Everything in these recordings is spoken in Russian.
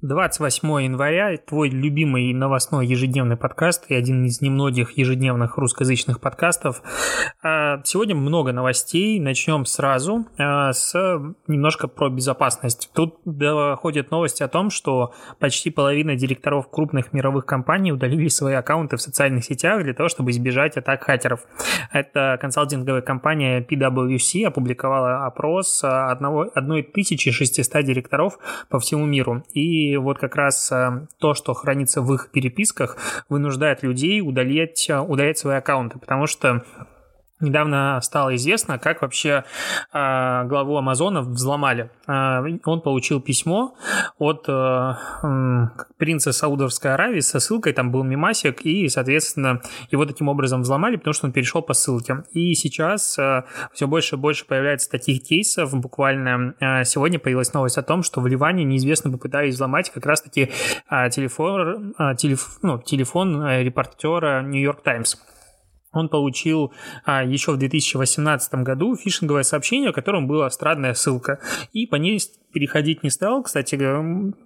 28 января, твой любимый новостной ежедневный подкаст и один из немногих ежедневных русскоязычных подкастов. А, сегодня много новостей, начнем сразу а, с немножко про безопасность. Тут доходят новости о том, что почти половина директоров крупных мировых компаний удалили свои аккаунты в социальных сетях для того, чтобы избежать атак хакеров. Это консалтинговая компания PwC опубликовала опрос одного, 1600 директоров по всему миру. И вот как раз э, то, что хранится в их переписках, вынуждает людей удалять, э, удалять свои аккаунты, потому что Недавно стало известно, как вообще э, главу Амазона взломали. Э, он получил письмо от э, принца Саудовской Аравии со ссылкой, там был мимасик, и, соответственно, его таким образом взломали, потому что он перешел по ссылке. И сейчас э, все больше и больше появляется таких кейсов. Буквально э, сегодня появилась новость о том, что в Ливане неизвестно попытались взломать как раз-таки э, телефон, э, телеф, ну, телефон э, репортера Нью-Йорк Таймс он получил а, еще в 2018 году фишинговое сообщение, в котором была странная ссылка, и по ней переходить не стал. Кстати,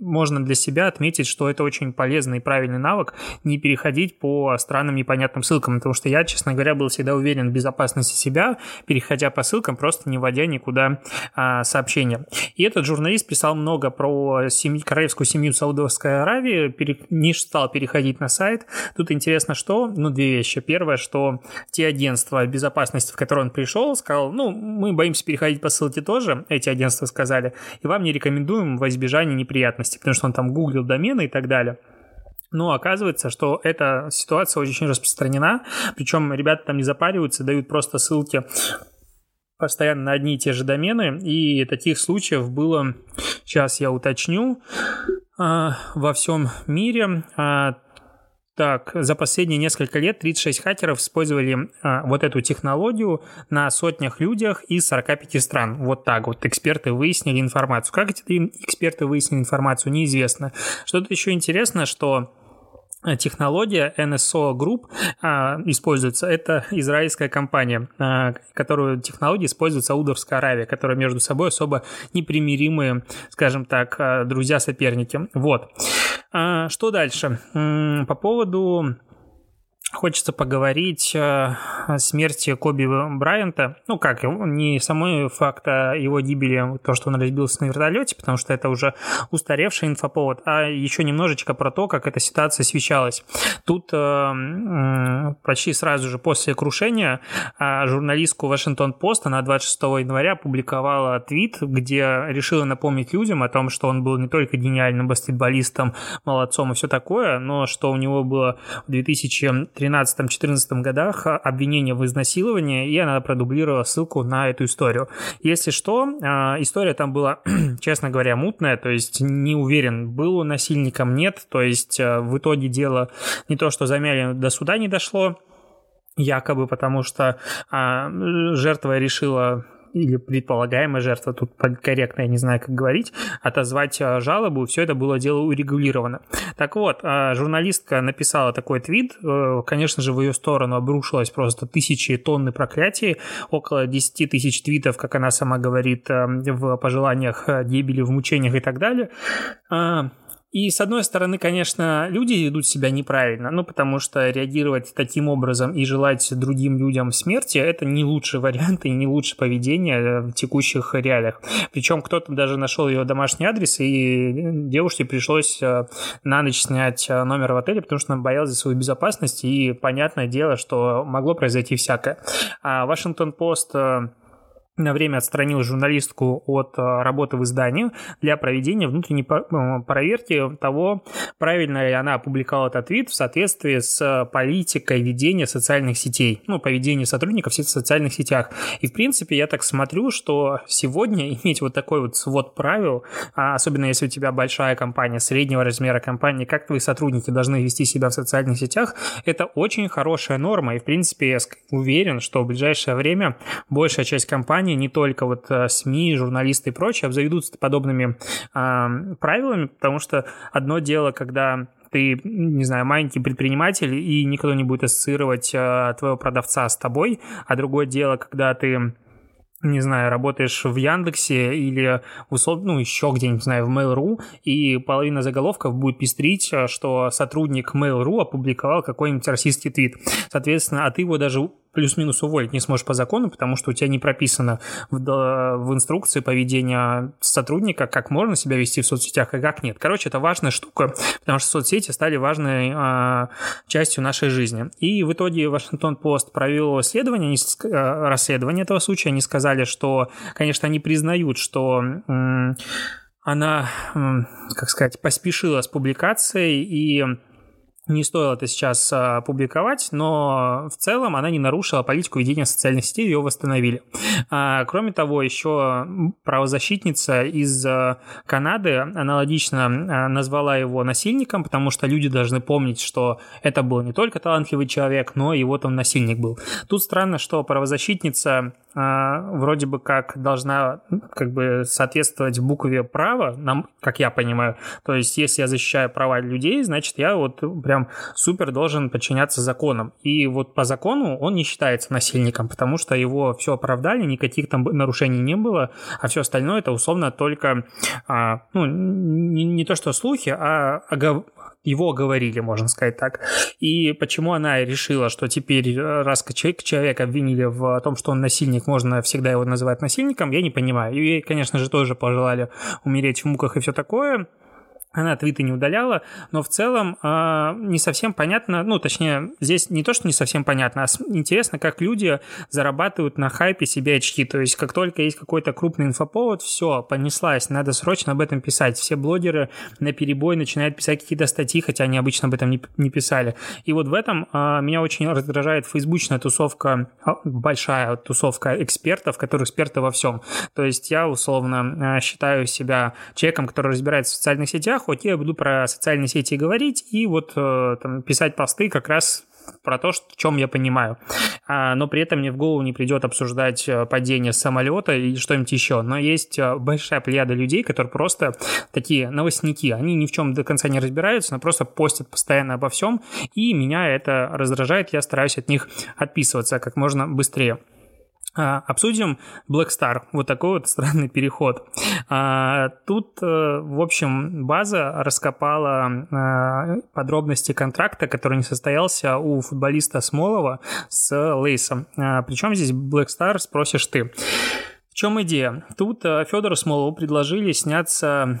можно для себя отметить, что это очень полезный и правильный навык не переходить по странным непонятным ссылкам, потому что я, честно говоря, был всегда уверен в безопасности себя, переходя по ссылкам, просто не вводя никуда а, сообщения. И этот журналист писал много про семью, королевскую семью Саудовской Аравии, пере, не стал переходить на сайт. Тут интересно, что, ну, две вещи. Первое, что те агентства безопасности, в которые он пришел, сказал, ну, мы боимся переходить по ссылке тоже, эти агентства сказали, и вам не рекомендуем во избежание неприятностей, потому что он там гуглил домены и так далее. Но оказывается, что эта ситуация очень распространена, причем ребята там не запариваются, дают просто ссылки постоянно на одни и те же домены, и таких случаев было, сейчас я уточню, а, во всем мире а, так, за последние несколько лет 36 хакеров использовали а, вот эту технологию на сотнях людях из 45 стран. Вот так вот эксперты выяснили информацию. Как эти эксперты выяснили информацию, неизвестно. Что тут еще интересно, что технология NSO Group а, используется. Это израильская компания, а, которую технология использует Саудовская Аравия, которая между собой особо непримиримые, скажем так, друзья-соперники. Вот. А, что дальше? По поводу Хочется поговорить о смерти Коби Брайанта. Ну как, не самой факта его гибели, то, что он разбился на вертолете, потому что это уже устаревший инфоповод, а еще немножечко про то, как эта ситуация освещалась. Тут э, почти сразу же после крушения э, журналистку Вашингтон Пост на 26 января опубликовала твит, где решила напомнить людям о том, что он был не только гениальным баскетболистом, молодцом и все такое, но что у него было в 2000 13-14 годах обвинение в изнасиловании, и она продублировала ссылку на эту историю. Если что, а, история там была, честно говоря, мутная, то есть не уверен, был он насильником, нет, то есть а, в итоге дело не то, что замяли, до суда не дошло, якобы потому что а, жертва решила или предполагаемая жертва, тут корректно, я не знаю, как говорить, отозвать а, жалобу, все это было дело урегулировано. Так вот, а, журналистка написала такой твит, э, конечно же, в ее сторону обрушилось просто тысячи тонны проклятий, около 10 тысяч твитов, как она сама говорит, э, в пожеланиях э, гибели, в мучениях и так далее. И, с одной стороны, конечно, люди ведут себя неправильно, ну, потому что реагировать таким образом и желать другим людям смерти – это не лучший вариант и не лучшее поведение в текущих реалиях. Причем кто-то даже нашел ее домашний адрес, и девушке пришлось э, на ночь снять э, номер в отеле, потому что она боялась за свою безопасность, и понятное дело, что могло произойти всякое. А Вашингтон-Пост э, на время отстранил журналистку от э, работы в издании для проведения внутренней э, проверки того, правильно ли она опубликовала этот твит в соответствии с политикой ведения социальных сетей, ну, поведения сотрудников в социальных сетях. И, в принципе, я так смотрю, что сегодня иметь вот такой вот свод правил, а особенно если у тебя большая компания, среднего размера компании, как твои сотрудники должны вести себя в социальных сетях, это очень хорошая норма. И, в принципе, я уверен, что в ближайшее время большая часть компаний компании, не только вот СМИ, журналисты и прочие обзаведутся подобными э, правилами, потому что одно дело, когда ты, не знаю, маленький предприниматель, и никто не будет ассоциировать э, твоего продавца с тобой, а другое дело, когда ты не знаю, работаешь в Яндексе или ну, еще где-нибудь, не знаю, в Mail.ru, и половина заголовков будет пестрить, что сотрудник Mail.ru опубликовал какой-нибудь российский твит. Соответственно, а ты его даже плюс-минус уволить не сможешь по закону, потому что у тебя не прописано в, в инструкции поведения сотрудника, как можно себя вести в соцсетях, а как нет. Короче, это важная штука, потому что соцсети стали важной э, частью нашей жизни. И в итоге Вашингтон-Пост провел исследование, они, э, расследование этого случая. Они сказали, что, конечно, они признают, что... Э, она, как сказать, поспешила с публикацией и не стоило это сейчас а, публиковать, но в целом она не нарушила политику ведения социальных сетей, ее восстановили. А, кроме того, еще правозащитница из а, Канады аналогично назвала его насильником, потому что люди должны помнить, что это был не только талантливый человек, но и вот он насильник был. Тут странно, что правозащитница вроде бы как должна как бы соответствовать букве права, нам, как я понимаю. То есть, если я защищаю права людей, значит, я вот прям супер должен подчиняться законам. И вот по закону он не считается насильником, потому что его все оправдали, никаких там нарушений не было, а все остальное это условно только, а, ну, не, не то что слухи, а его оговорили, можно сказать так. И почему она решила, что теперь, э, раз человек, человека обвинили в том, что он насильник, можно всегда его называть насильником, я не понимаю. И конечно же, тоже пожелали умереть в муках и все такое она твиты не удаляла, но в целом э, не совсем понятно, ну, точнее, здесь не то, что не совсем понятно, а интересно, как люди зарабатывают на хайпе себе очки, то есть как только есть какой-то крупный инфоповод, все, понеслась, надо срочно об этом писать. Все блогеры на перебой начинают писать какие-то статьи, хотя они обычно об этом не, не писали. И вот в этом э, меня очень раздражает фейсбучная тусовка, большая тусовка экспертов, которые эксперты во всем. То есть я условно э, считаю себя человеком, который разбирается в социальных сетях, хоть я буду про социальные сети говорить и вот э, там, писать посты как раз про то, что, в чем я понимаю. А, но при этом мне в голову не придет обсуждать э, падение самолета и что-нибудь еще. Но есть э, большая плеяда людей, которые просто такие новостники. Они ни в чем до конца не разбираются, но просто постят постоянно обо всем. И меня это раздражает. Я стараюсь от них отписываться как можно быстрее. А, обсудим Black Star. Вот такой вот странный переход. А, тут, э, в общем, база раскопала а, подробности контракта, который не состоялся у футболиста Смолова с Лейсом. Причем здесь Black Star, спросишь ты. В чем идея? Тут э, Федору Смолову предложили сняться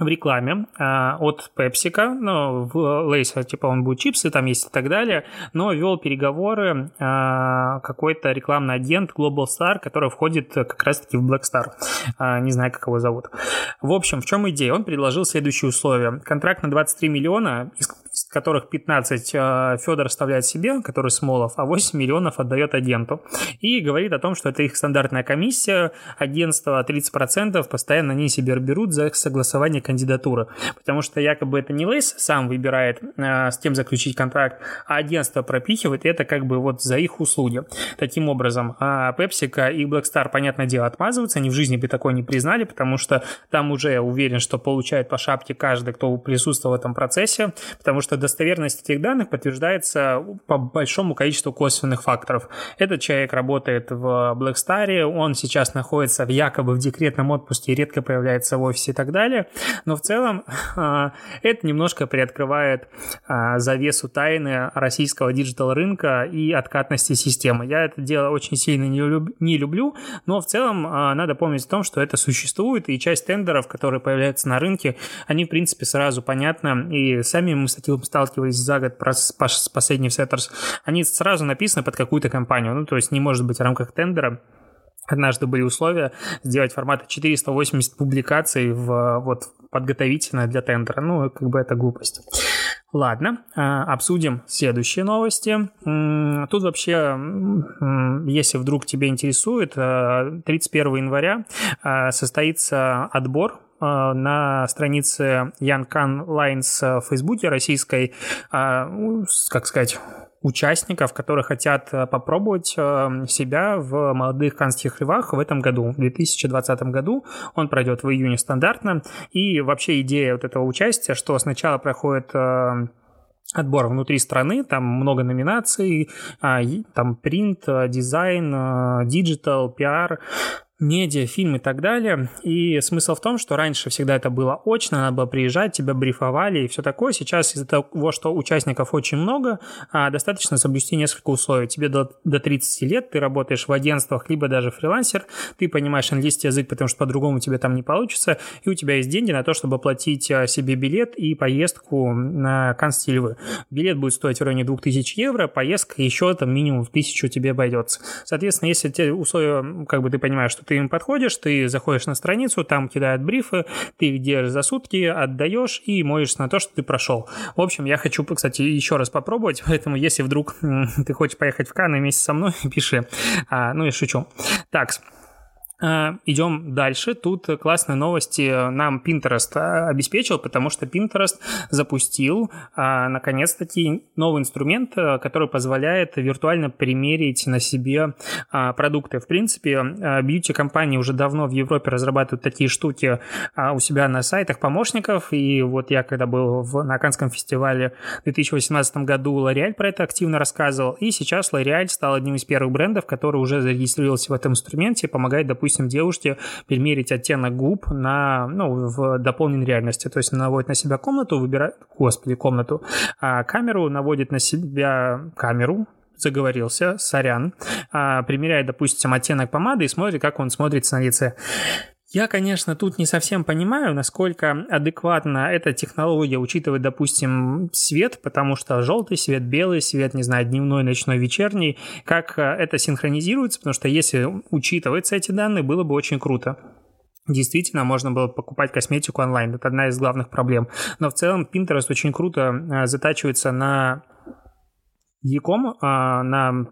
в рекламе э, от PepsiCo, ну, в Lays, типа, он будет чипсы, там есть и так далее, но вел переговоры э, какой-то рекламный агент Global Star, который входит как раз-таки в Black Star. Э, не знаю, как его зовут. В общем, в чем идея? Он предложил следующие условия. Контракт на 23 миллиона, которых 15 э, Федор оставляет себе, который Смолов, а 8 миллионов отдает агенту. И говорит о том, что это их стандартная комиссия, агентство 30% постоянно они себе берут за согласование кандидатуры. Потому что якобы это не Лейс сам выбирает, э, с кем заключить контракт, а агентство пропихивает, это как бы вот за их услуги. Таким образом, PepsiCo и Black понятное дело, отмазываются, они в жизни бы такое не признали, потому что там уже уверен, что получает по шапке каждый, кто присутствовал в этом процессе, потому что достоверность этих данных подтверждается по большому количеству косвенных факторов. Этот человек работает в Black Star, он сейчас находится в якобы в декретном отпуске, редко появляется в офисе и так далее. Но в целом а, это немножко приоткрывает а, завесу тайны российского digital -рынка и откатности системы. Я это дело очень сильно не, люб, не люблю, но в целом а, надо помнить о том, что это существует, и часть тендеров, которые появляются на рынке, они, в принципе, сразу понятны, и сами мы с этим сталкивались за год с последним Setters, они сразу написаны под какую-то компанию, ну, то есть не может быть в рамках тендера Однажды были условия сделать формат 480 публикаций в вот подготовительно для тендера. Ну, как бы это глупость. Ладно, а, обсудим следующие новости. Тут вообще, если вдруг тебя интересует, 31 а, января а, состоится отбор на странице Can Lines в Фейсбуке российской, как сказать, участников, которые хотят э, попробовать э, себя в молодых канских львах в этом году, в 2020 году. Он пройдет в июне стандартно. И вообще идея вот этого участия, что сначала проходит э, отбор внутри страны, там много номинаций, а, там принт, дизайн, диджитал, пиар, медиа, фильм и так далее. И смысл в том, что раньше всегда это было очно, надо было приезжать, тебя брифовали и все такое. Сейчас из-за того, что участников очень много, а, достаточно соблюсти несколько условий. Тебе до, до 30 лет, ты работаешь в агентствах, либо даже фрилансер, ты понимаешь английский язык, потому что по-другому тебе там не получится, и у тебя есть деньги на то, чтобы оплатить а, себе билет и поездку на Констильвы. Билет будет стоить в районе 2000 евро, поездка еще там минимум в 1000 тебе обойдется. Соответственно, если те условия, как бы ты понимаешь, что ты им подходишь, ты заходишь на страницу, там кидают брифы, ты их делаешь за сутки, отдаешь и молишься на то, что ты прошел. В общем, я хочу, кстати, еще раз попробовать, поэтому если вдруг ты хочешь поехать в Канны вместе со мной, пиши. А, ну и шучу. Так, Идем дальше. Тут классные новости нам Pinterest а, обеспечил, потому что Pinterest запустил а, наконец-таки новый инструмент, который позволяет виртуально примерить на себе продукты. В принципе, бьюти-компании уже давно в Европе разрабатывают такие штуки у себя на сайтах помощников. И вот я, когда был в, на Канском фестивале в 2018 году, L'Oreal про это активно рассказывал. И сейчас L'Oreal стал одним из первых брендов, который уже зарегистрировался в этом инструменте и помогает, допустим, допустим, девушке примерить оттенок губ на, ну, в дополненной реальности. То есть наводит на себя комнату, выбирает, господи, комнату, а камеру наводит на себя камеру, заговорился, сорян, а, примеряет, допустим, оттенок помады и смотрит, как он смотрится на лице. Я, конечно, тут не совсем понимаю, насколько адекватна эта технология учитывать, допустим, свет, потому что желтый свет, белый свет, не знаю, дневной, ночной, вечерний, как э, это синхронизируется, потому что если учитываются эти данные, было бы очень круто. Действительно, можно было покупать косметику онлайн. Это одна из главных проблем. Но в целом Pinterest очень круто э, затачивается на e-com, а, на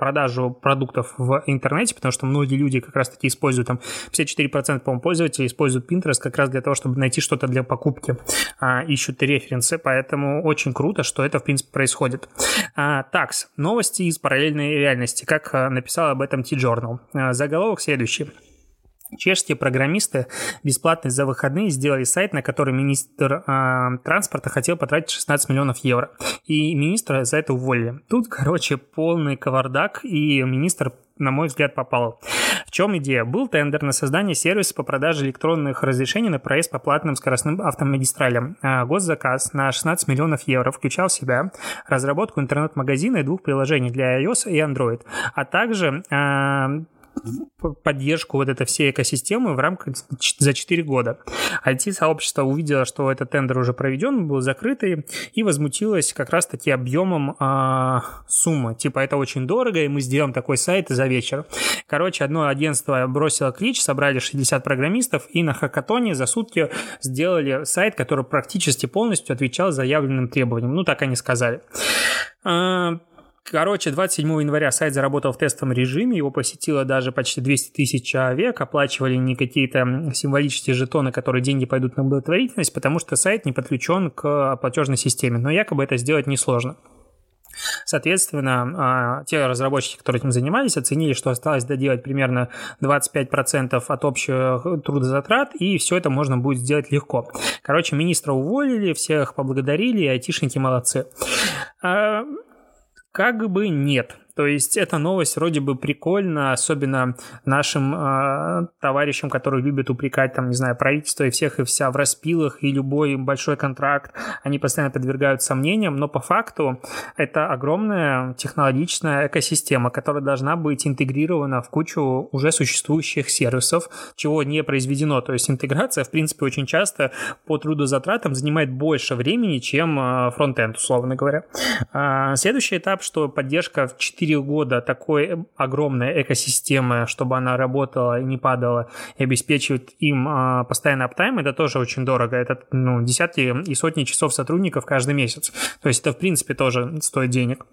продажу продуктов в интернете, потому что многие люди как раз-таки используют, там 54%, по-моему, пользователей используют Pinterest как раз для того, чтобы найти что-то для покупки, а, ищут референсы, поэтому очень круто, что это, в принципе, происходит. А, такс, новости из параллельной реальности, как а, написал об этом T-Journal. А, заголовок следующий. Чешские программисты бесплатно за выходные сделали сайт, на который министр э, транспорта хотел потратить 16 миллионов евро. И министра за это уволили. Тут, короче, полный кавардак, и министр на мой взгляд, попал. В чем идея? Был тендер на создание сервиса по продаже электронных разрешений на проезд по платным скоростным автомагистралям. А госзаказ на 16 миллионов евро включал в себя разработку интернет-магазина и двух приложений для iOS и Android, а также а, поддержку вот этой всей экосистемы в рамках за 4 года. IT-сообщество увидело, что этот тендер уже проведен, был закрытый, и возмутилось как раз-таки объемом э, суммы. Типа, это очень дорого, и мы сделаем такой сайт за вечер. Короче, одно агентство бросило клич, собрали 60 программистов, и на хакатоне за сутки сделали сайт, который практически полностью отвечал заявленным требованиям. Ну, так они сказали. А, Короче, 27 января сайт заработал в тестовом режиме, его посетило даже почти 200 тысяч человек, оплачивали не какие-то символические жетоны, которые деньги пойдут на благотворительность, потому что сайт не подключен к платежной системе, но якобы это сделать несложно. Соответственно, а, те разработчики, которые этим занимались, оценили, что осталось доделать примерно 25% от общих трудозатрат, и все это можно будет сделать легко. Короче, министра уволили, всех поблагодарили, и айтишники молодцы. Как бы нет. То есть эта новость вроде бы прикольна, особенно нашим э, товарищам, которые любят упрекать, там, не знаю, правительство и всех и вся в распилах, и любой большой контракт, они постоянно подвергают сомнениям, но по факту это огромная технологичная экосистема, которая должна быть интегрирована в кучу уже существующих сервисов, чего не произведено. То есть интеграция, в принципе, очень часто по трудозатратам занимает больше времени, чем э, фронтенд, условно говоря. А, следующий этап, что поддержка в 4 4 года такой огромной экосистемы, чтобы она работала и не падала, и обеспечивает им а, постоянный аптайм, это тоже очень дорого. Это ну, десятки и сотни часов сотрудников каждый месяц. То есть это, в принципе, тоже стоит денег.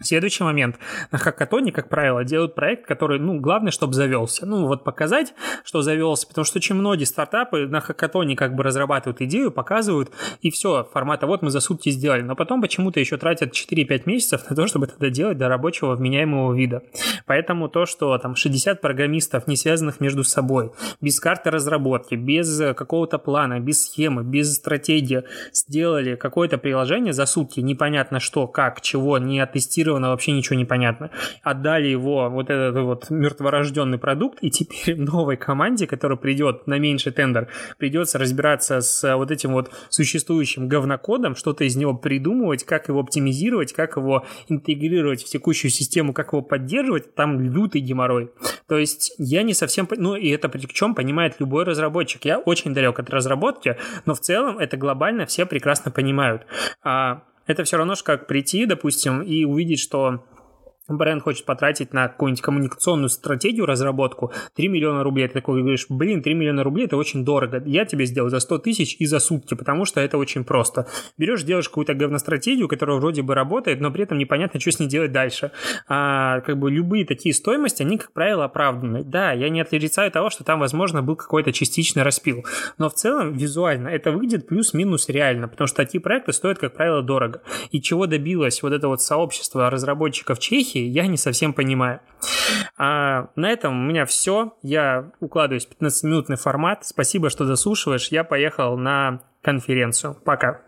Следующий момент. На хакатоне, как правило, делают проект, который, ну, главное, чтобы завелся. Ну, вот показать, что завелся, потому что очень многие стартапы на хакатоне как бы разрабатывают идею, показывают, и все, формата вот мы за сутки сделали. Но потом почему-то еще тратят 4-5 месяцев на то, чтобы это делать до рабочего вменяемого вида. Поэтому то, что там 60 программистов, не связанных между собой, без карты разработки, без какого-то плана, без схемы, без стратегии, сделали какое-то приложение за сутки, непонятно что, как, чего, не оттестировали протестировано, вообще ничего не понятно. Отдали его, вот этот вот мертворожденный продукт, и теперь новой команде, которая придет на меньший тендер, придется разбираться с вот этим вот существующим говнокодом, что-то из него придумывать, как его оптимизировать, как его интегрировать в текущую систему, как его поддерживать, там лютый геморрой. То есть я не совсем... Ну, и это причем понимает любой разработчик. Я очень далек от разработки, но в целом это глобально все прекрасно понимают. А это все равно, как прийти, допустим, и увидеть, что бренд хочет потратить на какую-нибудь коммуникационную стратегию, разработку 3 миллиона рублей, ты такой говоришь, блин, 3 миллиона рублей это очень дорого, я тебе сделаю за 100 тысяч и за сутки, потому что это очень просто. Берешь, делаешь какую-то говностратегию, которая вроде бы работает, но при этом непонятно, что с ней делать дальше. А, как бы любые такие стоимости, они, как правило, оправданы. Да, я не отрицаю того, что там, возможно, был какой-то частичный распил, но в целом визуально это выглядит плюс-минус реально, потому что такие проекты стоят, как правило, дорого. И чего добилось вот это вот сообщество разработчиков Чехии, я не совсем понимаю. А, на этом у меня все. Я укладываюсь в 15-минутный формат. Спасибо, что заслушиваешь. Я поехал на конференцию. Пока.